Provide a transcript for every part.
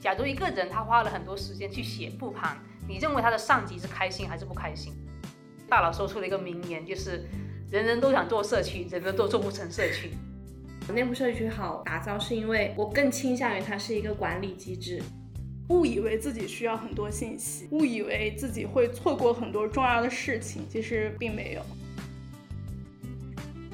假如一个人他花了很多时间去写复盘，你认为他的上级是开心还是不开心？大佬说出了一个名言，就是人人都想做社区，人人都做不成社区。内部社区好打造，是因为我更倾向于它是一个管理机制。误以为自己需要很多信息，误以为自己会错过很多重要的事情，其实并没有。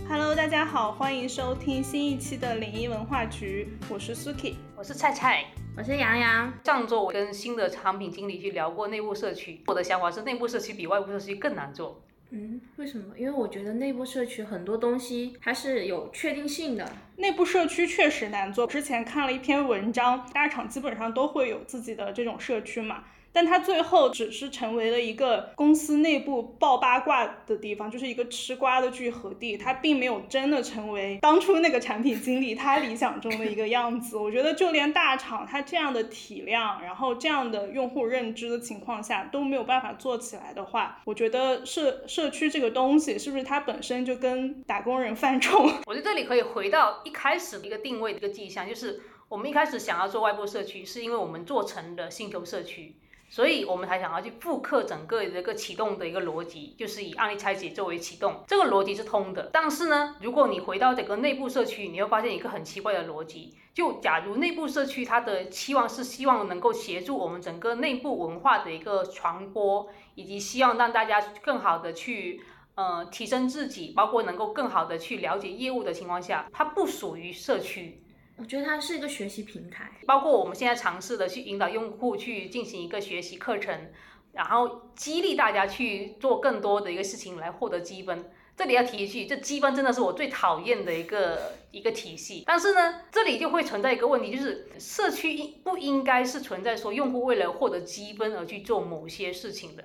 Hello，大家好，欢迎收听新一期的灵异文化局，我是 Suki，我是菜菜，我是杨洋。上周我跟新的产品经理去聊过内部社区，我的想法是内部社区比外部社区更难做。嗯，为什么？因为我觉得内部社区很多东西还是有确定性的。内部社区确实难做。之前看了一篇文章，大厂基本上都会有自己的这种社区嘛。但它最后只是成为了一个公司内部爆八卦的地方，就是一个吃瓜的聚合地。它并没有真的成为当初那个产品经理他理想中的一个样子。我觉得就连大厂它这样的体量，然后这样的用户认知的情况下都没有办法做起来的话，我觉得社社区这个东西是不是它本身就跟打工人犯冲？我觉得这里可以回到一开始一个定位的一个迹象，就是我们一开始想要做外部社区，是因为我们做成了星球社区。所以我们才想要去复刻整个一个启动的一个逻辑，就是以案例拆解作为启动，这个逻辑是通的。但是呢，如果你回到整个内部社区，你会发现一个很奇怪的逻辑。就假如内部社区它的期望是希望能够协助我们整个内部文化的一个传播，以及希望让大家更好的去呃提升自己，包括能够更好的去了解业务的情况下，它不属于社区。我觉得它是一个学习平台，包括我们现在尝试的去引导用户去进行一个学习课程，然后激励大家去做更多的一个事情来获得积分。这里要提一句，这积分真的是我最讨厌的一个一个体系。但是呢，这里就会存在一个问题，就是社区应不应该是存在说用户为了获得积分而去做某些事情的？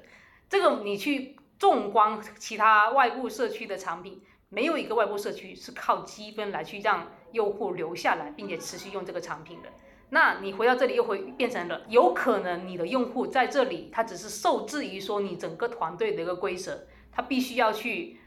这个你去纵观其他外部社区的产品，没有一个外部社区是靠积分来去让。用户留下来，并且持续用这个产品的，那你回到这里又会变成了，有可能你的用户在这里，他只是受制于说你整个团队的一个规则，他必须要去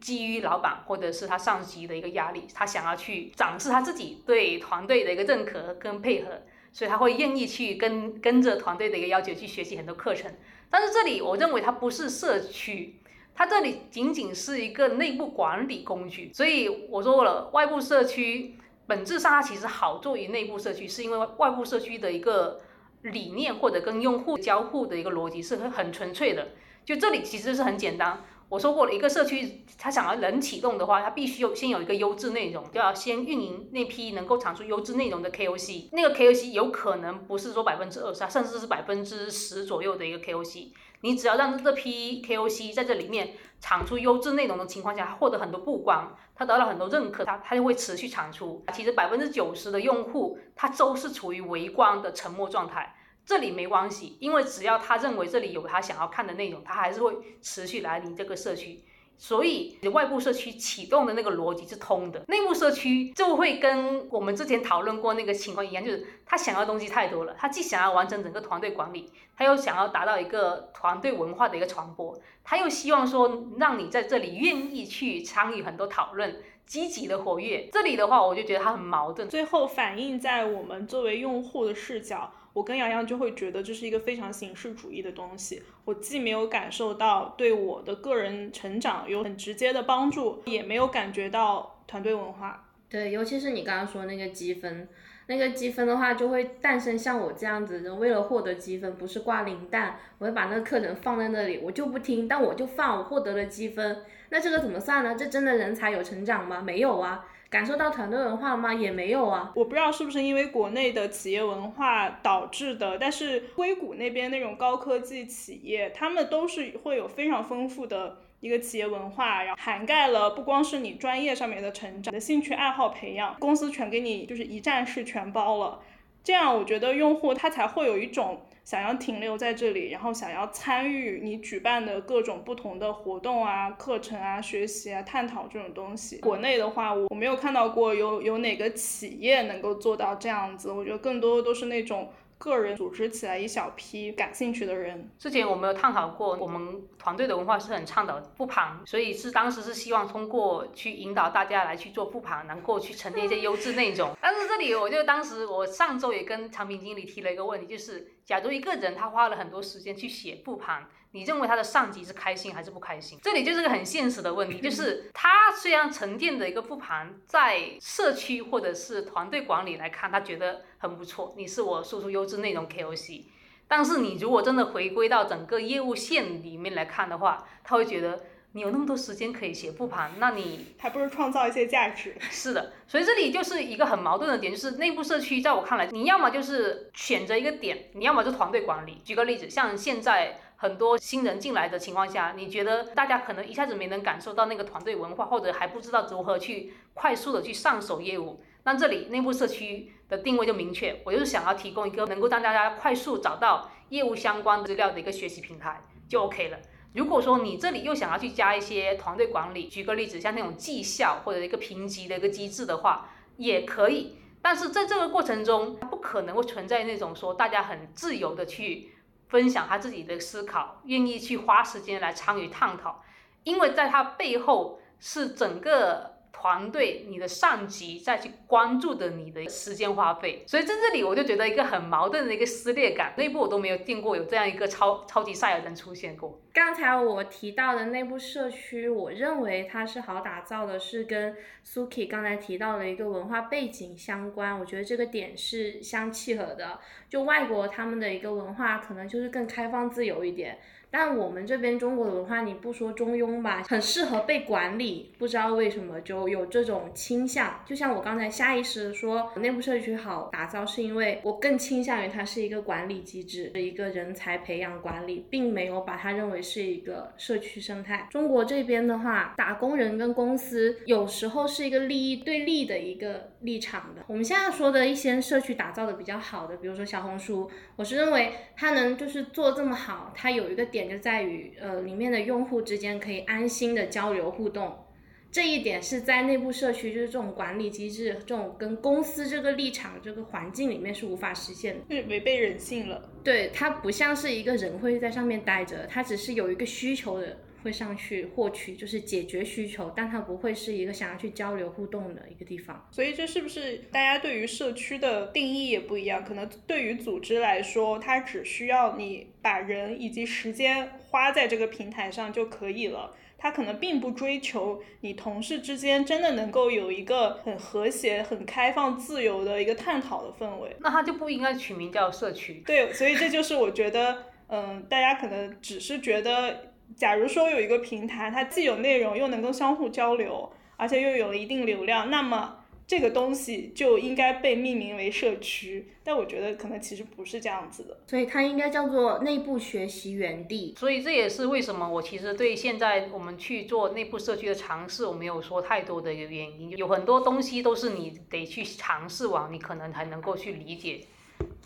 基于老板或者是他上级的一个压力，他想要去展示他自己对团队的一个认可跟配合，所以他会愿意去跟跟着团队的一个要求去学习很多课程。但是这里我认为它不是社区。它这里仅仅是一个内部管理工具，所以我说过了，外部社区本质上它其实好做于内部社区，是因为外部社区的一个理念或者跟用户交互的一个逻辑是很很纯粹的。就这里其实是很简单，我说过了一个社区，它想要能启动的话，它必须有先有一个优质内容，就要先运营那批能够产出优质内容的 KOC，那个 KOC 有可能不是说百分之二十，甚至是百分之十左右的一个 KOC。你只要让这批 KOC 在这里面产出优质内容的情况下，获得很多曝光，他得到很多认可，他他就会持续产出。其实百分之九十的用户他都是处于围观的沉默状态，这里没关系，因为只要他认为这里有他想要看的内容，他还是会持续来你这个社区。所以外部社区启动的那个逻辑是通的，内部社区就会跟我们之前讨论过那个情况一样，就是他想要东西太多了，他既想要完成整个团队管理，他又想要达到一个团队文化的一个传播，他又希望说让你在这里愿意去参与很多讨论，积极的活跃。这里的话，我就觉得他很矛盾，最后反映在我们作为用户的视角。我跟洋洋就会觉得这是一个非常形式主义的东西，我既没有感受到对我的个人成长有很直接的帮助，也没有感觉到团队文化。对，尤其是你刚刚说那个积分，那个积分的话就会诞生像我这样子的，为了获得积分，不是挂零蛋，我会把那个课程放在那里，我就不听，但我就放，我获得了积分，那这个怎么算呢？这真的人才有成长吗？没有啊。感受到团队文化吗？也没有啊。我不知道是不是因为国内的企业文化导致的，但是硅谷那边那种高科技企业，他们都是会有非常丰富的一个企业文化，然后涵盖了不光是你专业上面的成长，你的兴趣爱好培养，公司全给你就是一站式全包了。这样我觉得用户他才会有一种。想要停留在这里，然后想要参与你举办的各种不同的活动啊、课程啊、学习啊、探讨这种东西。国内的话，我我没有看到过有有哪个企业能够做到这样子。我觉得更多都是那种个人组织起来一小批感兴趣的人。之前我们有探讨过，我们团队的文化是很倡导复盘，所以是当时是希望通过去引导大家来去做复盘，能够去沉淀一些优质内容。但是这里我就当时我上周也跟产品经理提了一个问题，就是假如一个人他花了很多时间去写复盘。你认为他的上级是开心还是不开心？这里就是个很现实的问题，就是他虽然沉淀的一个复盘，在社区或者是团队管理来看，他觉得很不错，你是我输出优质内容 KOC。但是你如果真的回归到整个业务线里面来看的话，他会觉得你有那么多时间可以写复盘，那你还不如创造一些价值。是的，所以这里就是一个很矛盾的点，就是内部社区在我看来，你要么就是选择一个点，你要么就团队管理。举个例子，像现在。很多新人进来的情况下，你觉得大家可能一下子没能感受到那个团队文化，或者还不知道如何去快速的去上手业务。那这里内部社区的定位就明确，我就是想要提供一个能够让大家快速找到业务相关资料的一个学习平台，就 OK 了。如果说你这里又想要去加一些团队管理，举个例子，像那种绩效或者一个评级的一个机制的话，也可以。但是在这个过程中，不可能会存在那种说大家很自由的去。分享他自己的思考，愿意去花时间来参与探讨，因为在他背后是整个。团队，你的上级再去关注的你的时间花费，所以在这里我就觉得一个很矛盾的一个撕裂感。内部我都没有见过有这样一个超超级赛亚人出现过。刚才我提到的内部社区，我认为它是好打造的，是跟 Suki 刚才提到的一个文化背景相关。我觉得这个点是相契合的。就外国他们的一个文化可能就是更开放自由一点。但我们这边中国的文化，你不说中庸吧，很适合被管理。不知道为什么就有这种倾向。就像我刚才下意识说内部社区好打造，是因为我更倾向于它是一个管理机制，一个人才培养管理，并没有把它认为是一个社区生态。中国这边的话，打工人跟公司有时候是一个利益对立的一个立场的。我们现在说的一些社区打造的比较好的，比如说小红书，我是认为它能就是做这么好，它有一个点。点就在于，呃，里面的用户之间可以安心的交流互动，这一点是在内部社区，就是这种管理机制，这种跟公司这个立场、这个环境里面是无法实现的，是违背人性了。对，它不像是一个人会在上面待着，它只是有一个需求的。会上去获取，就是解决需求，但它不会是一个想要去交流互动的一个地方。所以这是不是大家对于社区的定义也不一样？可能对于组织来说，它只需要你把人以及时间花在这个平台上就可以了。它可能并不追求你同事之间真的能够有一个很和谐、很开放、自由的一个探讨的氛围。那它就不应该取名叫社区。对，所以这就是我觉得，嗯，大家可能只是觉得。假如说有一个平台，它既有内容，又能够相互交流，而且又有了一定流量，那么这个东西就应该被命名为社区。但我觉得可能其实不是这样子的，所以它应该叫做内部学习园地。所以这也是为什么我其实对现在我们去做内部社区的尝试，我没有说太多的一个原因。有很多东西都是你得去尝试完，你可能才能够去理解。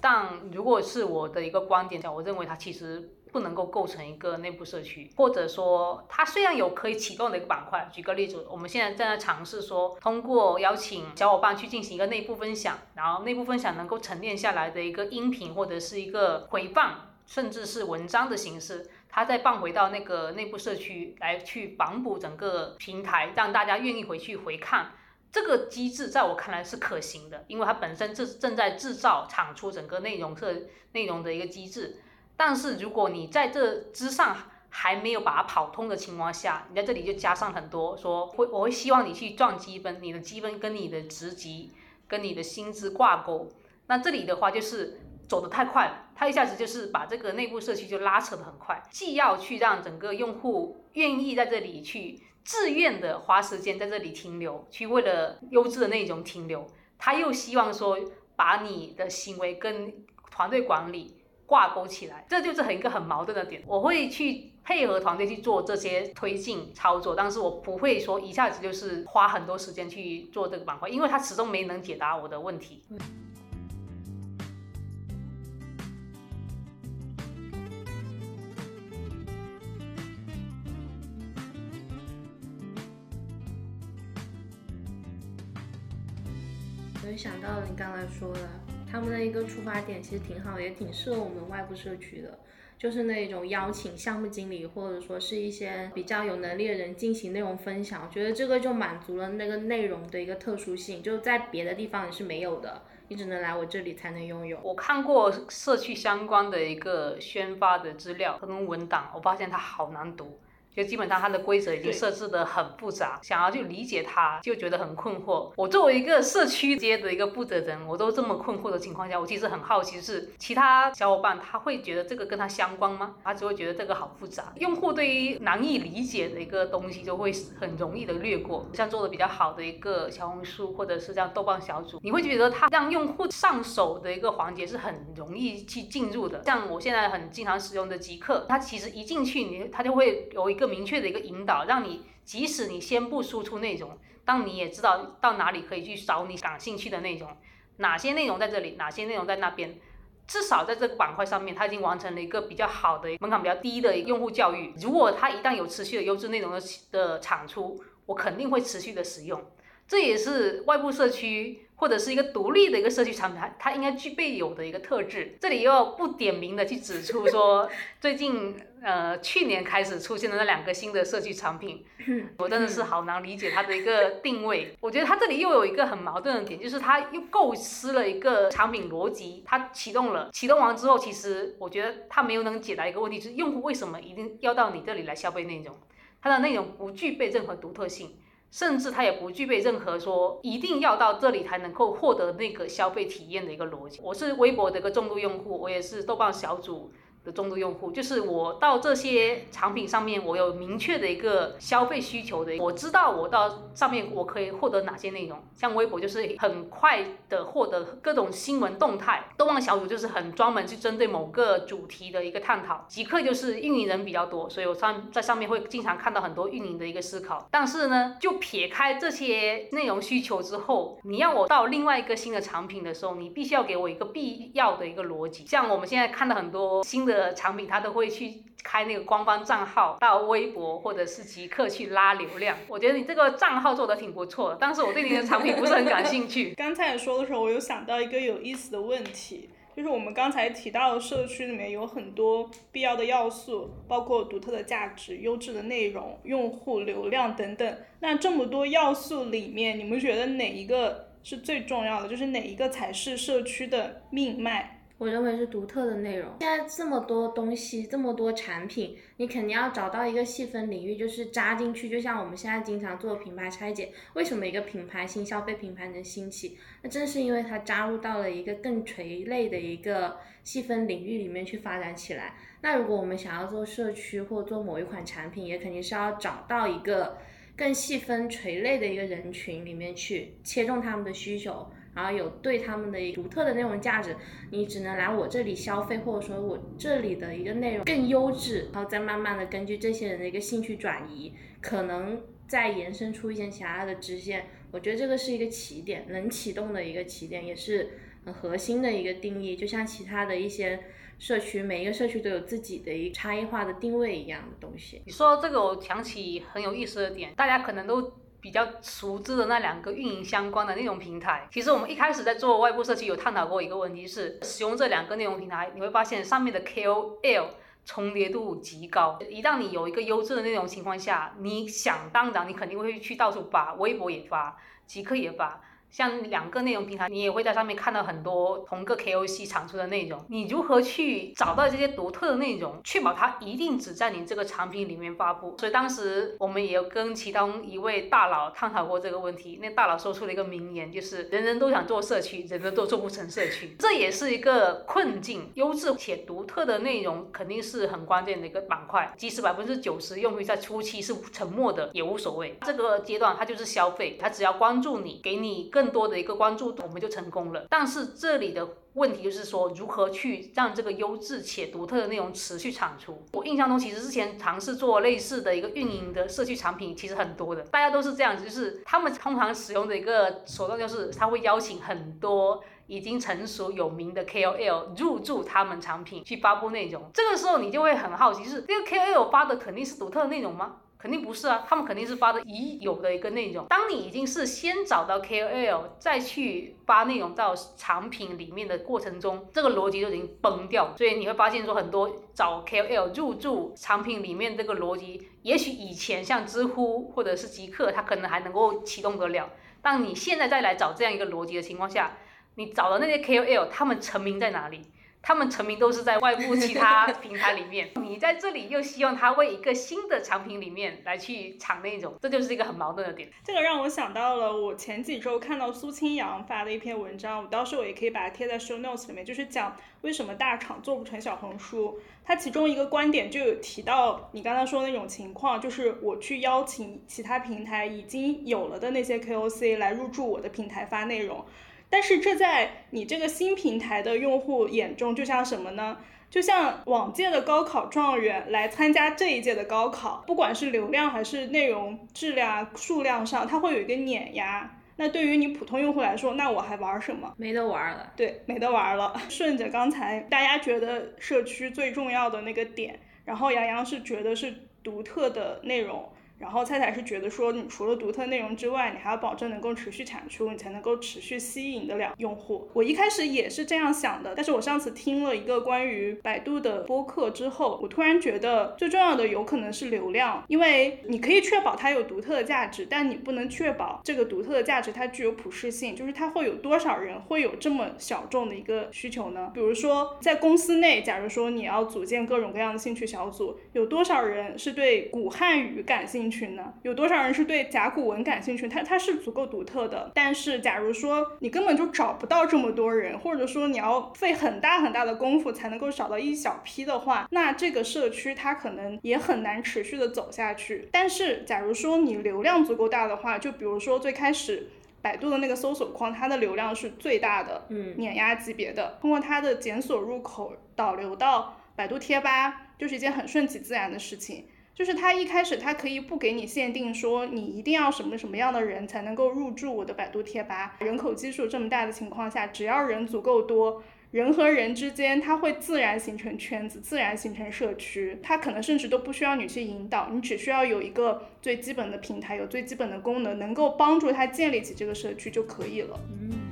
但如果是我的一个观点讲，我认为它其实。不能够构成一个内部社区，或者说它虽然有可以启动的一个板块。举个例子，我们现在正在尝试说，通过邀请小伙伴去进行一个内部分享，然后内部分享能够沉淀下来的一个音频或者是一个回放，甚至是文章的形式，它再放回到那个内部社区来去绑补整个平台，让大家愿意回去回看。这个机制在我看来是可行的，因为它本身正正在制造产出整个内容特内容的一个机制。但是如果你在这之上还没有把它跑通的情况下，你在这里就加上很多说会，我会希望你去赚积分，你的积分跟你的职级跟你的薪资挂钩。那这里的话就是走得太快了，他一下子就是把这个内部社区就拉扯得很快，既要去让整个用户愿意在这里去自愿的花时间在这里停留，去为了优质的内容停留，他又希望说把你的行为跟团队管理。挂钩起来，这就是很一个很矛盾的点。我会去配合团队去做这些推进操作，但是我不会说一下子就是花很多时间去做这个板块，因为它始终没能解答我的问题。我就想到你刚才说的。他们的一个出发点其实挺好，也挺适合我们外部社区的。就是那种邀请项目经理或者说是一些比较有能力的人进行内容分享，我觉得这个就满足了那个内容的一个特殊性，就在别的地方你是没有的，你只能来我这里才能拥有。我看过社区相关的一个宣发的资料和文档，我发现它好难读。就基本上它的规则已经设置的很复杂，想要去理解它就觉得很困惑。我作为一个社区街的一个负责人，我都这么困惑的情况下，我其实很好奇是其他小伙伴他会觉得这个跟他相关吗？他只会觉得这个好复杂。用户对于难以理解的一个东西就会很容易的略过。像做的比较好的一个小红书或者是像豆瓣小组，你会觉得它让用户上手的一个环节是很容易去进入的。像我现在很经常使用的极客，它其实一进去你它就会有一个。一个明确的一个引导，让你即使你先不输出内容，当你也知道到哪里可以去找你感兴趣的内容，哪些内容在这里，哪些内容在那边，至少在这个板块上面，它已经完成了一个比较好的门槛比较低的用户教育。如果它一旦有持续的优质内容的的产出，我肯定会持续的使用。这也是外部社区或者是一个独立的一个社区产品，它它应该具备有的一个特质。这里又不点名的去指出说，最近呃去年开始出现的那两个新的社区产品，我真的是好难理解它的一个定位。我觉得它这里又有一个很矛盾的点，就是它又构思了一个产品逻辑，它启动了，启动完之后，其实我觉得它没有能解答一个问题，就是用户为什么一定要到你这里来消费内容？它的内容不具备任何独特性。甚至它也不具备任何说一定要到这里才能够获得那个消费体验的一个逻辑。我是微博的一个重度用户，我也是豆瓣小组。的重度用户，就是我到这些产品上面，我有明确的一个消费需求的，我知道我到上面我可以获得哪些内容。像微博就是很快的获得各种新闻动态，动漫小组就是很专门去针对某个主题的一个探讨，极客就是运营人比较多，所以我上在上面会经常看到很多运营的一个思考。但是呢，就撇开这些内容需求之后，你要我到另外一个新的产品的时候，你必须要给我一个必要的一个逻辑。像我们现在看到很多新的。的产品，他都会去开那个官方账号到微博或者是极客去拉流量。我觉得你这个账号做的挺不错的，但是我对你的产品不是很感兴趣。刚才说的时候，我有想到一个有意思的问题，就是我们刚才提到的社区里面有很多必要的要素，包括独特的价值、优质的内容、用户流量等等。那这么多要素里面，你们觉得哪一个是最重要的？就是哪一个才是社区的命脉？我认为是独特的内容。现在这么多东西，这么多产品，你肯定要找到一个细分领域，就是扎进去。就像我们现在经常做品牌拆解，为什么一个品牌新消费品牌能兴起？那正是因为它扎入到了一个更垂类的一个细分领域里面去发展起来。那如果我们想要做社区或做某一款产品，也肯定是要找到一个更细分垂类的一个人群里面去切中他们的需求。然后有对他们的独特的内容价值，你只能来我这里消费，或者说我这里的一个内容更优质，然后再慢慢的根据这些人的一个兴趣转移，可能再延伸出一些其他的支线。我觉得这个是一个起点，能启动的一个起点，也是很核心的一个定义。就像其他的一些社区，每一个社区都有自己的一个差异化的定位一样的东西。你说这个，我想起很有意思的点，大家可能都。比较熟知的那两个运营相关的内容平台，其实我们一开始在做外部社区有探讨过一个问题，是使用这两个内容平台，你会发现上面的 KOL 重叠度极高。一旦你有一个优质的内容情况下，你想当然你肯定会去到处发，微博也发，极客也发。像两个内容平台，你也会在上面看到很多同个 KOC 产出的内容。你如何去找到这些独特的内容，确保它一定只在你这个产品里面发布？所以当时我们也有跟其中一位大佬探讨过这个问题。那大佬说出了一个名言，就是人人都想做社区，人人都做不成社区，这也是一个困境。优质且独特的内容肯定是很关键的一个板块。即使百分之九十用户在初期是沉默的，也无所谓。这个阶段它就是消费，它只要关注你，给你更。更多的一个关注度，我们就成功了。但是这里的问题就是说，如何去让这个优质且独特的内容持续产出？我印象中，其实之前尝试做类似的一个运营的社区产品，其实很多的，大家都是这样子，就是他们通常使用的一个手段，就是他会邀请很多已经成熟有名的 KOL 入驻他们产品去发布内容。这个时候你就会很好奇，是这个 KOL 发的肯定是独特的内容吗？肯定不是啊，他们肯定是发的已有的一个内容。当你已经是先找到 KOL，再去发内容到产品里面的过程中，这个逻辑就已经崩掉。所以你会发现说，很多找 KOL 入驻产品里面这个逻辑，也许以前像知乎或者是极客，它可能还能够启动得了。但你现在再来找这样一个逻辑的情况下，你找的那些 KOL，他们成名在哪里？他们成名都是在外部其他 平台里面，你在这里又希望他为一个新的产品里面来去抢那种，这就是一个很矛盾的点。这个让我想到了我前几周看到苏清扬发的一篇文章，我到时候也可以把它贴在 show notes 里面，就是讲为什么大厂做不成小红书。他其中一个观点就有提到你刚才说那种情况，就是我去邀请其他平台已经有了的那些 KOC 来入驻我的平台发内容。但是这在你这个新平台的用户眼中，就像什么呢？就像往届的高考状元来参加这一届的高考，不管是流量还是内容质量、数量上，它会有一个碾压。那对于你普通用户来说，那我还玩什么？没得玩了。对，没得玩了。顺着刚才大家觉得社区最重要的那个点，然后杨洋是觉得是独特的内容。然后菜菜是觉得说，你除了独特内容之外，你还要保证能够持续产出，你才能够持续吸引得了用户。我一开始也是这样想的，但是我上次听了一个关于百度的播客之后，我突然觉得最重要的有可能是流量，因为你可以确保它有独特的价值，但你不能确保这个独特的价值它具有普适性，就是它会有多少人会有这么小众的一个需求呢？比如说在公司内，假如说你要组建各种各样的兴趣小组，有多少人是对古汉语感兴趣？群呢？有多少人是对甲骨文感兴趣？它它是足够独特的。但是，假如说你根本就找不到这么多人，或者说你要费很大很大的功夫才能够找到一小批的话，那这个社区它可能也很难持续的走下去。但是，假如说你流量足够大的话，就比如说最开始百度的那个搜索框，它的流量是最大的，嗯，碾压级别的，通过它的检索入口导流到百度贴吧，就是一件很顺其自然的事情。就是他一开始他可以不给你限定说你一定要什么什么样的人才能够入驻我的百度贴吧，人口基数这么大的情况下，只要人足够多，人和人之间它会自然形成圈子，自然形成社区，它可能甚至都不需要你去引导，你只需要有一个最基本的平台，有最基本的功能，能够帮助他建立起这个社区就可以了。嗯。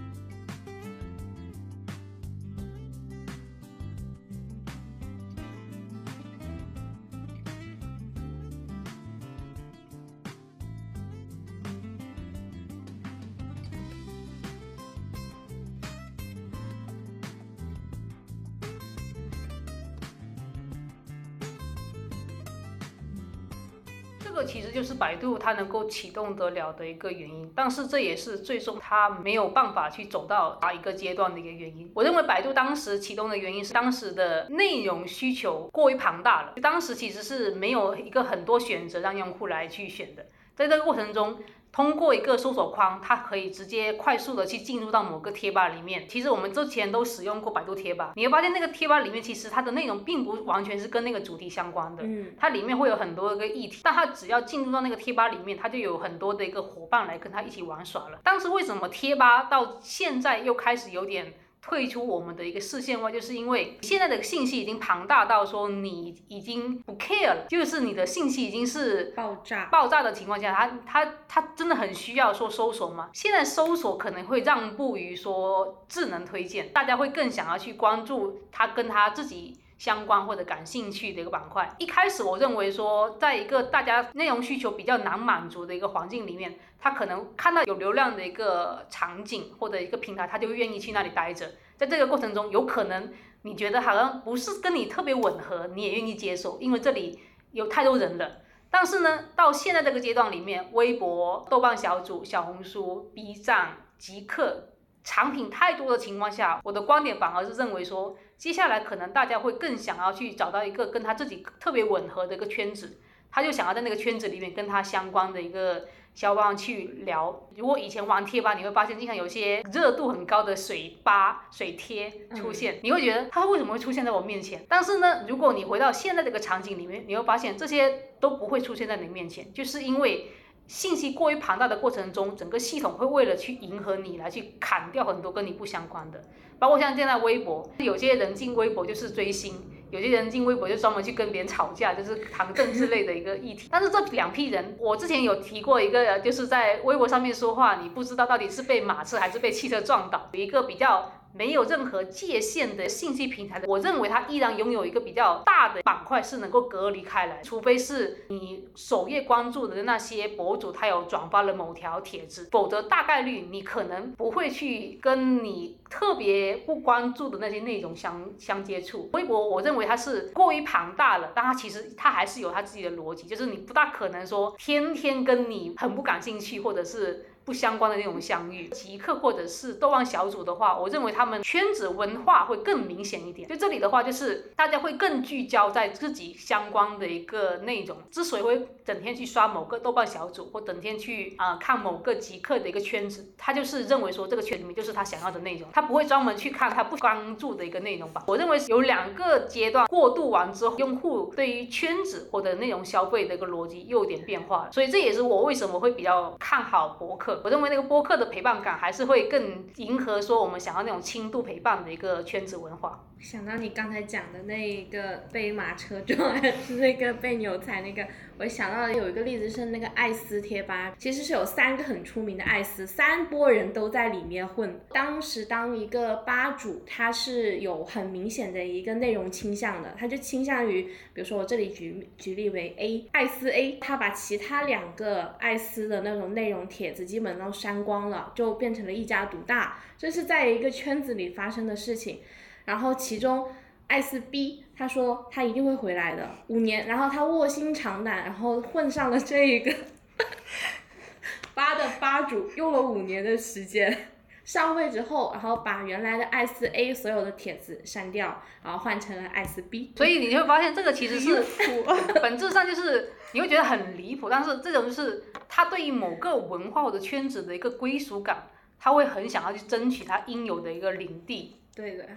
它能够启动得了的一个原因，但是这也是最终它没有办法去走到哪一个阶段的一个原因。我认为百度当时启动的原因是当时的内容需求过于庞大了，当时其实是没有一个很多选择让用户来去选的，在这个过程中。通过一个搜索框，它可以直接快速的去进入到某个贴吧里面。其实我们之前都使用过百度贴吧，你会发现那个贴吧里面其实它的内容并不完全是跟那个主题相关的，嗯，它里面会有很多个议题，但它只要进入到那个贴吧里面，它就有很多的一个伙伴来跟他一起玩耍了。但是为什么贴吧到现在又开始有点？退出我们的一个视线外，就是因为现在的信息已经庞大到说你已经不 care 了，就是你的信息已经是爆炸爆炸的情况下，他他他真的很需要说搜索吗？现在搜索可能会让步于说智能推荐，大家会更想要去关注他跟他自己。相关或者感兴趣的一个板块。一开始我认为说，在一个大家内容需求比较难满足的一个环境里面，他可能看到有流量的一个场景或者一个平台，他就愿意去那里待着。在这个过程中，有可能你觉得好像不是跟你特别吻合，你也愿意接受，因为这里有太多人了。但是呢，到现在这个阶段里面，微博、豆瓣小组、小红书、B 站、极客。产品太多的情况下，我的观点反而是认为说，接下来可能大家会更想要去找到一个跟他自己特别吻合的一个圈子，他就想要在那个圈子里面跟他相关的一个小伙伴去聊。如果以前玩贴吧，你会发现经常有些热度很高的水吧、水贴出现，你会觉得他为什么会出现在我面前？但是呢，如果你回到现在这个场景里面，你会发现这些都不会出现在你面前，就是因为。信息过于庞大的过程中，整个系统会为了去迎合你来去砍掉很多跟你不相关的，包括像现在微博，有些人进微博就是追星，有些人进微博就专门去跟别人吵架，就是谈政治类的一个议题。但是这两批人，我之前有提过一个，就是在微博上面说话，你不知道到底是被马车还是被汽车撞倒，有一个比较。没有任何界限的信息平台的，我认为它依然拥有一个比较大的板块是能够隔离开来，除非是你首页关注的那些博主他有转发了某条帖子，否则大概率你可能不会去跟你特别不关注的那些内容相相接触。微博我认为它是过于庞大了，但它其实它还是有它自己的逻辑，就是你不大可能说天天跟你很不感兴趣或者是。不相关的那种相遇，极客或者是豆瓣小组的话，我认为他们圈子文化会更明显一点。就这里的话，就是大家会更聚焦在自己相关的一个内容。之所以会整天去刷某个豆瓣小组，或整天去啊看某个极客的一个圈子，他就是认为说这个圈里面就是他想要的内容，他不会专门去看他不关注的一个内容吧。我认为有两个阶段过渡完之后，用户对于圈子或者内容消费的一个逻辑又有点变化，所以这也是我为什么会比较看好博客。我认为那个播客的陪伴感还是会更迎合说我们想要那种轻度陪伴的一个圈子文化。想到你刚才讲的那一个被马车撞，还 是那个被牛踩那个，我想到有一个例子是那个艾斯贴吧，其实是有三个很出名的艾斯，三波人都在里面混。当时当一个吧主，他是有很明显的一个内容倾向的，他就倾向于，比如说我这里举举例为 A 艾斯 A，他把其他两个艾斯的那种内容帖子基本都删光了，就变成了一家独大，这是在一个圈子里发生的事情。然后其中艾斯 B 他说他一定会回来的五年，然后他卧薪尝胆，然后混上了这一个 吧的吧主，用了五年的时间上位之后，然后把原来的艾斯 A 所有的帖子删掉，然后换成了艾斯 B。所以你会发现这个其实是 本质上就是你会觉得很离谱，但是这种就是他对于某个文化或者圈子的一个归属感，他会很想要去争取他应有的一个领地。对的。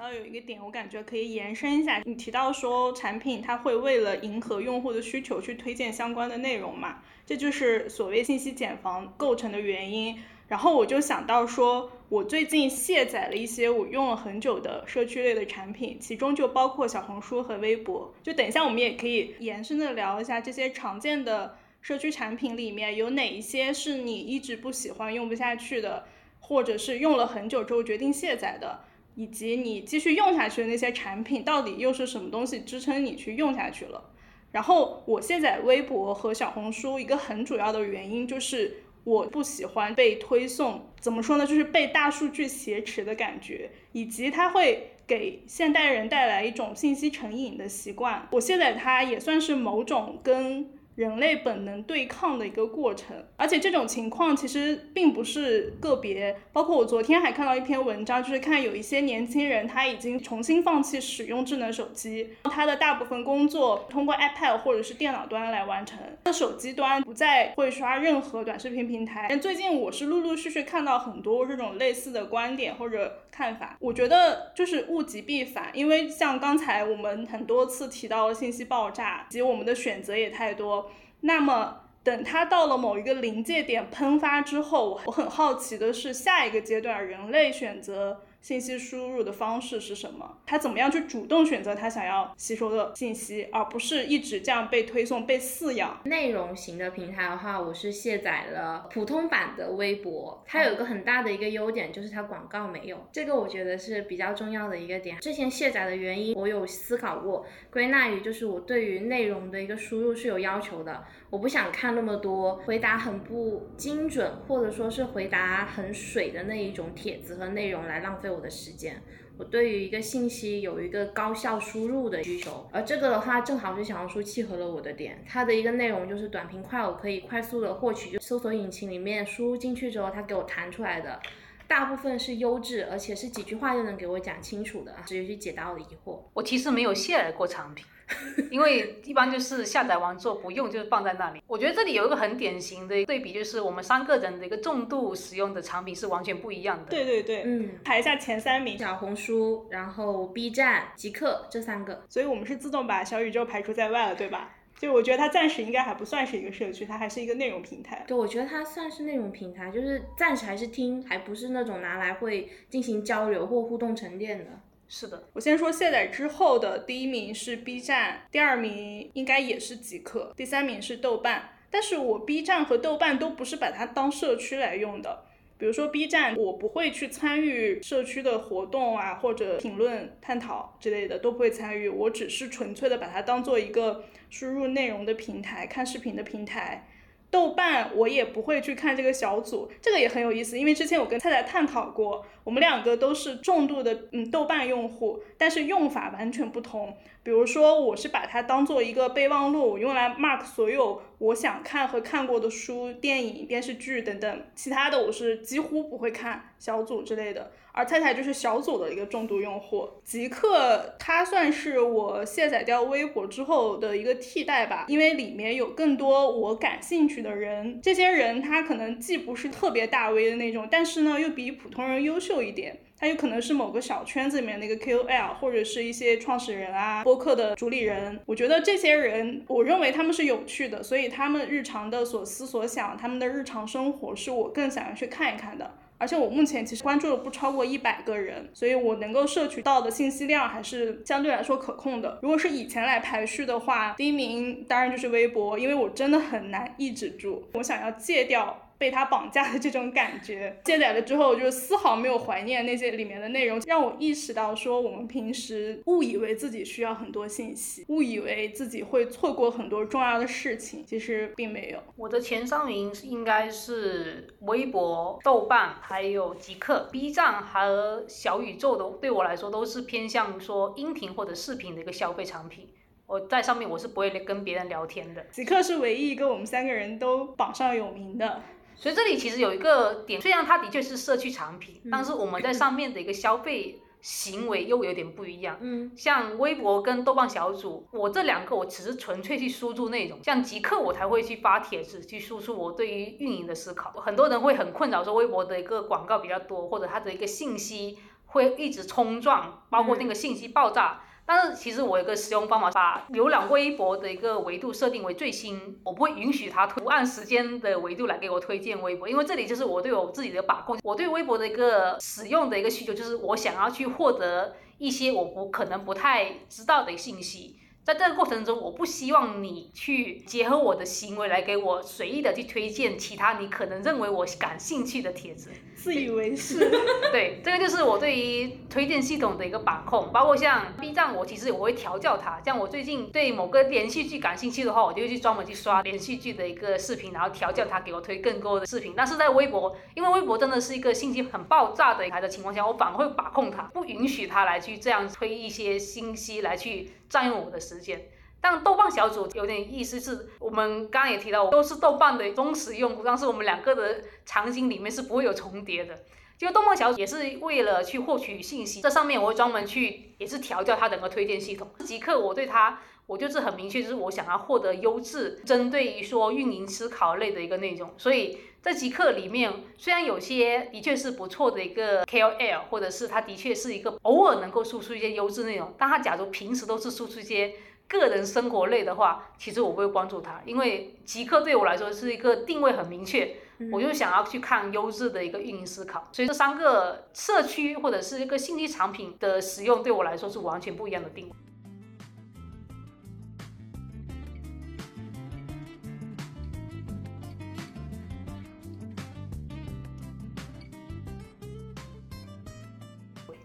到有一个点，我感觉可以延伸一下。你提到说产品它会为了迎合用户的需求去推荐相关的内容嘛？这就是所谓信息茧房构成的原因。然后我就想到说，我最近卸载了一些我用了很久的社区类的产品，其中就包括小红书和微博。就等一下我们也可以延伸的聊一下这些常见的社区产品里面有哪一些是你一直不喜欢、用不下去的，或者是用了很久之后决定卸载的。以及你继续用下去的那些产品，到底又是什么东西支撑你去用下去了？然后我卸载微博和小红书一个很主要的原因就是我不喜欢被推送，怎么说呢？就是被大数据挟持的感觉，以及它会给现代人带来一种信息成瘾的习惯。我卸载它也算是某种跟。人类本能对抗的一个过程，而且这种情况其实并不是个别，包括我昨天还看到一篇文章，就是看有一些年轻人他已经重新放弃使用智能手机，他的大部分工作通过 iPad 或者是电脑端来完成，那手机端不再会刷任何短视频平台。但最近我是陆陆续续看到很多这种类似的观点或者看法，我觉得就是物极必反，因为像刚才我们很多次提到的信息爆炸，以及我们的选择也太多。那么，等它到了某一个临界点喷发之后，我很好奇的是，下一个阶段人类选择。信息输入的方式是什么？他怎么样去主动选择他想要吸收的信息，而不是一直这样被推送、被饲养？内容型的平台的话，我是卸载了普通版的微博。它有一个很大的一个优点，就是它广告没有，这个我觉得是比较重要的一个点。之前卸载的原因，我有思考过，归纳于就是我对于内容的一个输入是有要求的。我不想看那么多回答很不精准，或者说是回答很水的那一种帖子和内容来浪费我的时间。我对于一个信息有一个高效输入的需求，而这个的话正好是小红书契合了我的点。它的一个内容就是短平快，我可以快速的获取，就搜索引擎里面输入进去之后，它给我弹出来的。大部分是优质，而且是几句话就能给我讲清楚的，直接去解答我的疑惑。我其实没有卸载过产品，因为一般就是下载完之后不用，就是放在那里。我觉得这里有一个很典型的对比，就是我们三个人的一个重度使用的产品是完全不一样的。对对对，嗯，排一下前三名：小红书，然后 B 站、极客这三个。所以我们是自动把小宇宙排除在外了，对吧？就我觉得它暂时应该还不算是一个社区，它还是一个内容平台。对，我觉得它算是内容平台，就是暂时还是听，还不是那种拿来会进行交流或互动沉淀的。是的，我先说卸载之后的第一名是 B 站，第二名应该也是极客，第三名是豆瓣。但是我 B 站和豆瓣都不是把它当社区来用的。比如说 B 站，我不会去参与社区的活动啊，或者评论、探讨之类的都不会参与。我只是纯粹的把它当做一个输入内容的平台、看视频的平台。豆瓣我也不会去看这个小组，这个也很有意思，因为之前我跟菜菜探讨过，我们两个都是重度的嗯豆瓣用户，但是用法完全不同。比如说，我是把它当做一个备忘录，用来 mark 所有我想看和看过的书、电影、电视剧等等。其他的我是几乎不会看小组之类的。而菜菜就是小组的一个重度用户。极客它算是我卸载掉微博之后的一个替代吧，因为里面有更多我感兴趣的人。这些人他可能既不是特别大 V 的那种，但是呢又比普通人优秀一点。他有可能是某个小圈子里面的一个 KOL，或者是一些创始人啊、播客的主理人。我觉得这些人，我认为他们是有趣的，所以他们日常的所思所想，他们的日常生活是我更想要去看一看的。而且我目前其实关注了不超过一百个人，所以我能够摄取到的信息量还是相对来说可控的。如果是以前来排序的话，第一名当然就是微博，因为我真的很难抑制住，我想要戒掉。被他绑架的这种感觉，卸载了之后，就丝毫没有怀念那些里面的内容，让我意识到说，我们平时误以为自己需要很多信息，误以为自己会错过很多重要的事情，其实并没有。我的前三名应该是微博、豆瓣，还有极客、B 站和小宇宙的，对我来说都是偏向说音频或者视频的一个消费产品。我在上面我是不会跟别人聊天的。极客是唯一一个我们三个人都榜上有名的。所以这里其实有一个点，虽然它的确是社区产品，但是我们在上面的一个消费行为又有点不一样。嗯，像微博跟豆瓣小组，我这两个我只是纯粹去输出内容，像极客我才会去发帖子去输出我对于运营的思考。很多人会很困扰说微博的一个广告比较多，或者它的一个信息会一直冲撞，包括那个信息爆炸。但是其实我有个使用方法，把浏览微博的一个维度设定为最新，我不会允许它不按时间的维度来给我推荐微博，因为这里就是我对我自己的把控。我对微博的一个使用的一个需求，就是我想要去获得一些我不可能不太知道的信息。在这个过程中，我不希望你去结合我的行为来给我随意的去推荐其他你可能认为我感兴趣的帖子，自以为是。对，这个就是我对于推荐系统的一个把控。包括像 B 站，我其实我会调教它。像我最近对某个连续剧感兴趣的话，我就会去专门去刷连续剧的一个视频，然后调教它给我推更多的视频。但是在微博，因为微博真的是一个信息很爆炸的一台的情况下，我反而会把控它，不允许它来去这样推一些信息来去。占用我的时间，但豆瓣小组有点意思，是我们刚刚也提到，都是豆瓣的忠实用户，但是我们两个的场景里面是不会有重叠的。就豆瓣小组也是为了去获取信息，这上面我会专门去也是调教它整个推荐系统。极客我对它，我就是很明确，就是我想要获得优质，针对于说运营思考类的一个内容，所以。在极客里面，虽然有些的确是不错的一个 KOL，或者是他的确是一个偶尔能够输出一些优质内容，但他假如平时都是输出一些个人生活类的话，其实我不会关注它，因为极客对我来说是一个定位很明确，我就想要去看优质的一个运营思考，所以这三个社区或者是一个信息产品的使用对我来说是完全不一样的定位。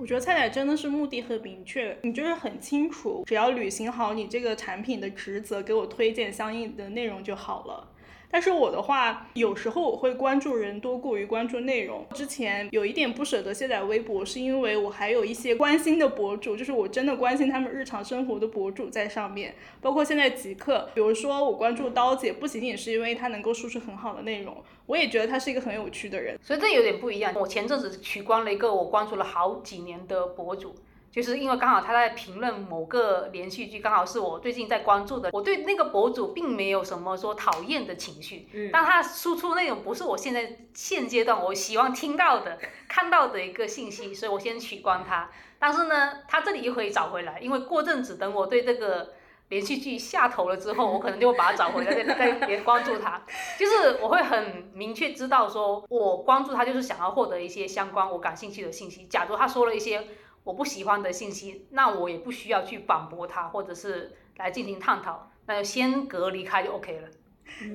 我觉得菜菜真的是目的很明确，你就是很清楚，只要履行好你这个产品的职责，给我推荐相应的内容就好了。但是我的话，有时候我会关注人多过于关注内容。之前有一点不舍得卸载微博，是因为我还有一些关心的博主，就是我真的关心他们日常生活的博主在上面。包括现在极客，比如说我关注刀姐，不仅仅是因为她能够输出很好的内容，我也觉得她是一个很有趣的人。所以这有点不一样。我前阵子取关了一个我关注了好几年的博主。就是因为刚好他在评论某个连续剧，刚好是我最近在关注的。我对那个博主并没有什么说讨厌的情绪，嗯，但他输出内容不是我现在现阶段我希望听到的、看到的一个信息，所以我先取关他。但是呢，他这里又可以找回来，因为过阵子等我对这个连续剧下头了之后，我可能就会把它找回来，再再也关注他。就是我会很明确知道说，我关注他就是想要获得一些相关我感兴趣的信息。假如他说了一些我不喜欢的信息，那我也不需要去反驳他，或者是来进行探讨，那就先隔离开就 OK 了。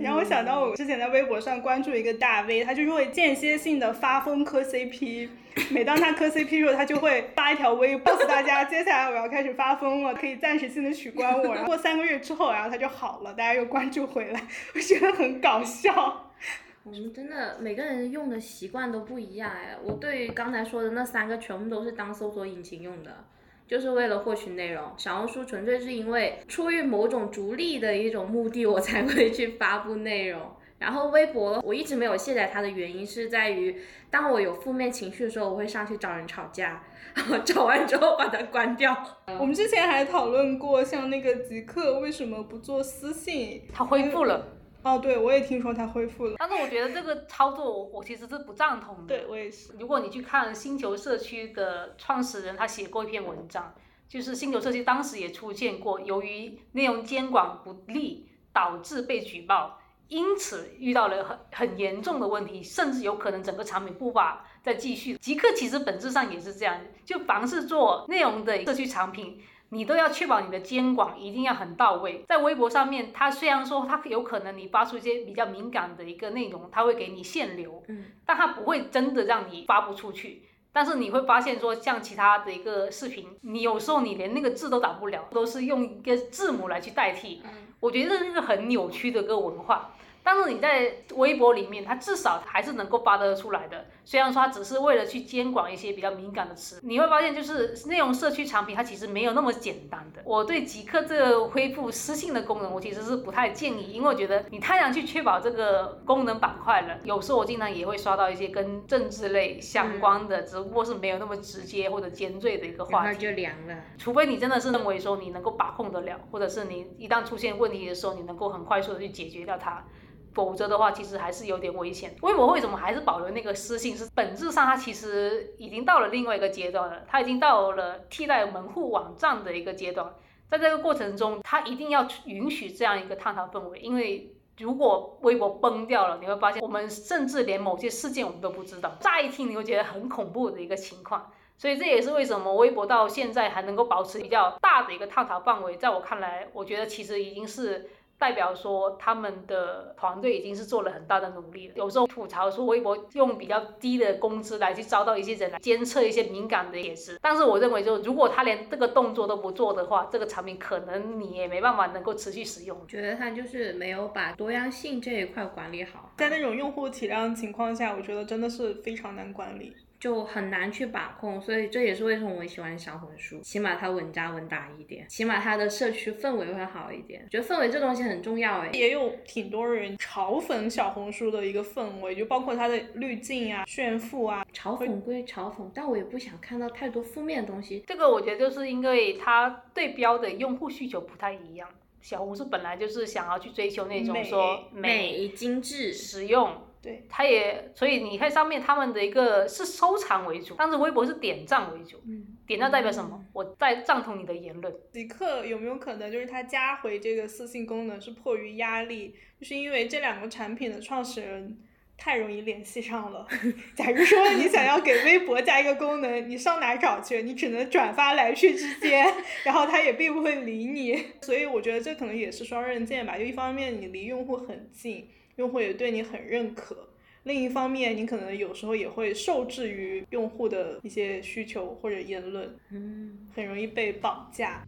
让我想到我之前在微博上关注一个大 V，他就是会间歇性的发疯磕 CP，每当他磕 CP 时候，他就会发一条微博告诉大家，接下来我要开始发疯了，可以暂时性的取关我，然后过三个月之后，然后他就好了，大家又关注回来，我觉得很搞笑。我们真的每个人用的习惯都不一样哎，我对于刚才说的那三个全部都是当搜索引擎用的。就是为了获取内容，小红书纯粹是因为出于某种逐利的一种目的，我才会去发布内容。然后微博，我一直没有卸载它的原因是在于，当我有负面情绪的时候，我会上去找人吵架，然后吵完之后把它关掉。我们之前还讨论过，像那个极客为什么不做私信，他恢复了。哦，对，我也听说他恢复了，但是我觉得这个操作我我其实是不赞同的。对我也是。如果你去看星球社区的创始人，他写过一篇文章，就是星球社区当时也出现过，由于内容监管不力，导致被举报，因此遇到了很很严重的问题，甚至有可能整个产品不法再继续。极客其实本质上也是这样，就凡是做内容的社区产品。你都要确保你的监管一定要很到位。在微博上面，它虽然说它有可能你发出一些比较敏感的一个内容，它会给你限流，嗯，但它不会真的让你发不出去。但是你会发现说，像其他的一个视频，你有时候你连那个字都打不了，都是用一个字母来去代替。嗯，我觉得这是一个很扭曲的一个文化。但是你在微博里面，它至少还是能够发得出来的。虽然说它只是为了去监管一些比较敏感的词，你会发现就是内容社区产品，它其实没有那么简单的。我对极客这个恢复私信的功能，我其实是不太建议，因为我觉得你太想去确保这个功能板块了。有时候我经常也会刷到一些跟政治类相关的，只不过是没有那么直接或者尖锐的一个话题。那就凉了。除非你真的是认为说你能够把控得了，或者是你一旦出现问题的时候，你能够很快速的去解决掉它。否则的话，其实还是有点危险。微博为什么还是保留那个私信？是本质上它其实已经到了另外一个阶段了，它已经到了替代门户网站的一个阶段。在这个过程中，它一定要允许这样一个探讨氛围，因为如果微博崩掉了，你会发现我们甚至连某些事件我们都不知道。乍一听你会觉得很恐怖的一个情况，所以这也是为什么微博到现在还能够保持比较大的一个探讨范围。在我看来，我觉得其实已经是。代表说他们的团队已经是做了很大的努力了。有时候吐槽说微博用比较低的工资来去招到一些人来监测一些敏感的帖子，但是我认为就如果他连这个动作都不做的话，这个产品可能你也没办法能够持续使用。觉得他就是没有把多样性这一块管理好，在那种用户体量情况下，我觉得真的是非常难管理。就很难去把控，所以这也是为什么我喜欢小红书，起码它稳扎稳打一点，起码它的社区氛围会好一点。觉得氛围这东西很重要哎，也有挺多人嘲讽小红书的一个氛围，就包括它的滤镜啊、炫富啊。嘲讽归嘲讽，但我也不想看到太多负面的东西。这个我觉得就是因为它对标的用户需求不太一样。小红书本来就是想要去追求那种说美、精致、实用。对，他也，所以你看上面他们的一个是收藏为主，但是微博是点赞为主。嗯，点赞代表什么？我在赞同你的言论。极客有没有可能就是他加回这个私信功能是迫于压力，就是因为这两个产品的创始人太容易联系上了。假如说你想要给微博加一个功能，你上哪找去？你只能转发来去之间，然后他也并不会理你。所以我觉得这可能也是双刃剑吧，就一方面你离用户很近。用户也对你很认可，另一方面，你可能有时候也会受制于用户的一些需求或者言论，嗯，很容易被绑架。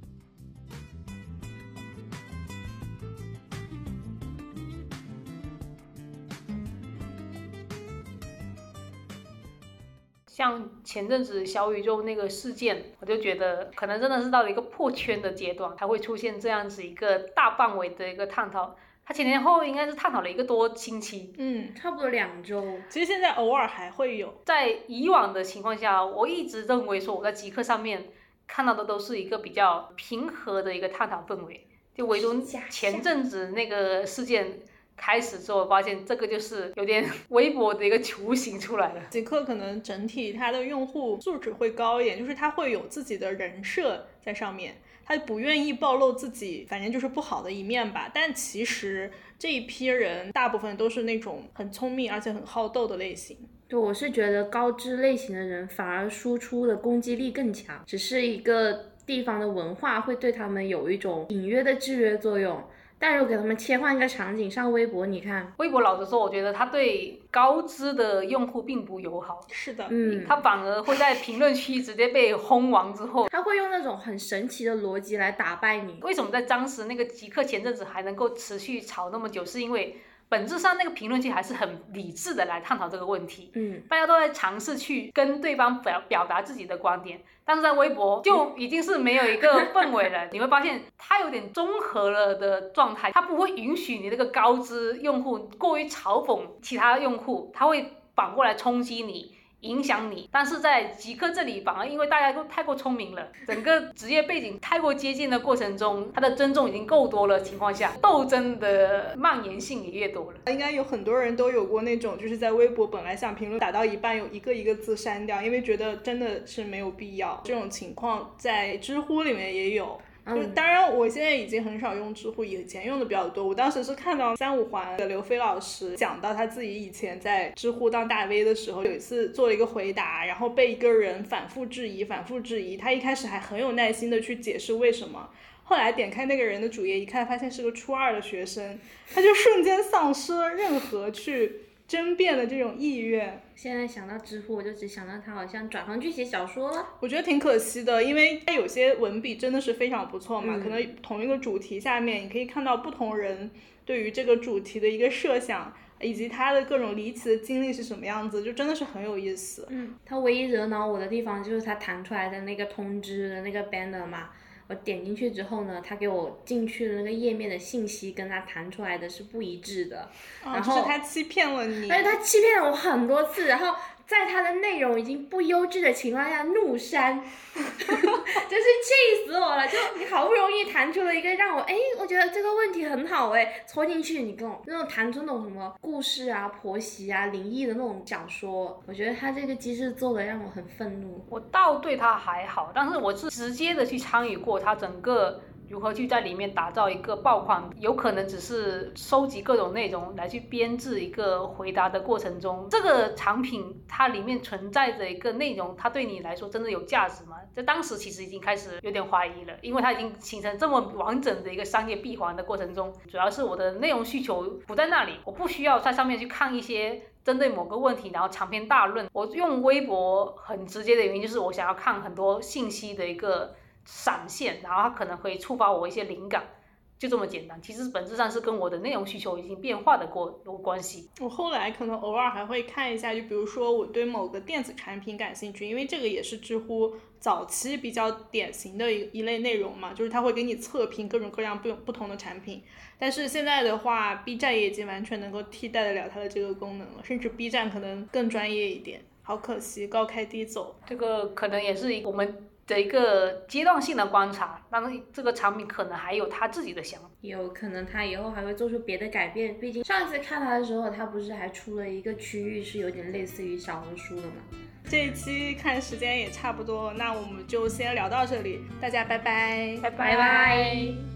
像前阵子小宇宙那个事件，我就觉得可能真的是到了一个破圈的阶段，才会出现这样子一个大范围的一个探讨。他前前后后应该是探讨了一个多星期，嗯，差不多两周。其实现在偶尔还会有，在以往的情况下，我一直认为说我在极客上面看到的都是一个比较平和的一个探讨氛围，就唯独前阵子那个事件开始之后，发现这个就是有点 微博的一个雏形出来了。极客可能整体它的用户素质会高一点，就是它会有自己的人设在上面。他不愿意暴露自己，反正就是不好的一面吧。但其实这一批人大部分都是那种很聪明而且很好斗的类型。对，我是觉得高知类型的人反而输出的攻击力更强，只是一个地方的文化会对他们有一种隐约的制约作用。但如果给他们切换一个场景，上微博，你看，微博老实说，我觉得他对高知的用户并不友好。是的，嗯，他反而会在评论区直接被轰完之后，他会用那种很神奇的逻辑来打败你。为什么在当时那个极客前阵子还能够持续炒那么久？是因为本质上那个评论区还是很理智的来探讨这个问题。嗯，大家都在尝试去跟对方表表达自己的观点，但是在微博就已经是没有一个氛围了。你会发现它有点综合了的状态，它不会允许你那个高知用户过于嘲讽其他用户，它会反过来冲击你。影响你，但是在极客这里反而因为大家都太过聪明了，整个职业背景太过接近的过程中，他的尊重已经够多了情况下，斗争的蔓延性也越多了。应该有很多人都有过那种，就是在微博本来想评论打到一半，有一个一个字删掉，因为觉得真的是没有必要。这种情况在知乎里面也有。就当然，我现在已经很少用知乎，以前用的比较多。我当时是看到三五环的刘飞老师讲到他自己以前在知乎当大 V 的时候，有一次做了一个回答，然后被一个人反复质疑，反复质疑。他一开始还很有耐心的去解释为什么，后来点开那个人的主页一看，发现是个初二的学生，他就瞬间丧失了任何去争辩的这种意愿。现在想到知乎，我就只想到他好像转行去写小说了。我觉得挺可惜的，因为他有些文笔真的是非常不错嘛。嗯可能同一个主题下面，你可以看到不同人对于这个主题的一个设想，以及他的各种离奇的经历是什么样子，就真的是很有意思。嗯，他唯一惹恼我的地方就是他弹出来的那个通知的那个 banner 嘛。我点进去之后呢，他给我进去的那个页面的信息跟他弹出来的是不一致的，啊然后就是他欺骗了你。而且他欺骗了我很多次，然后在他的内容已经不优质的情况下怒删，真是气死我了！就你好不容易弹出了一个让我哎，我觉得这个问题很好哎，戳进去你跟我那种弹出那种什么故事啊、婆媳啊、灵异的那种小说，我觉得他这个机制做的让我很愤怒。我倒对他还好，但是我是直接的去参与过他整个如何去在里面打造一个爆款，有可能只是收集各种内容来去编制一个回答的过程中，这个产品它里面存在着一个内容，它对你来说真的有价值吗？在当时其实已经开始有点怀疑了，因为它已经形成这么完整的一个商业闭环的过程中，主要是我的内容需求不在那里，我不需要在上面去看一些针对某个问题，然后长篇大论。我用微博很直接的原因就是我想要看很多信息的一个闪现，然后它可能会触发我一些灵感，就这么简单。其实本质上是跟我的内容需求已经变化的过有关系。我后来可能偶尔还会看一下，就比如说我对某个电子产品感兴趣，因为这个也是知乎早期比较典型的一一类内容嘛，就是它会给你测评各种各样不不同的产品。但是现在的话，B 站也已经完全能够替代得了它的这个功能了，甚至 B 站可能更专业一点。好可惜，高开低走。这个可能也是我们的一个阶段性的观察，但是这个产品可能还有他自己的想法。有可能他以后还会做出别的改变，毕竟上一次看他的时候，他不是还出了一个区域是有点类似于小红书的嘛？这一期看时间也差不多，那我们就先聊到这里，大家拜拜，拜拜拜。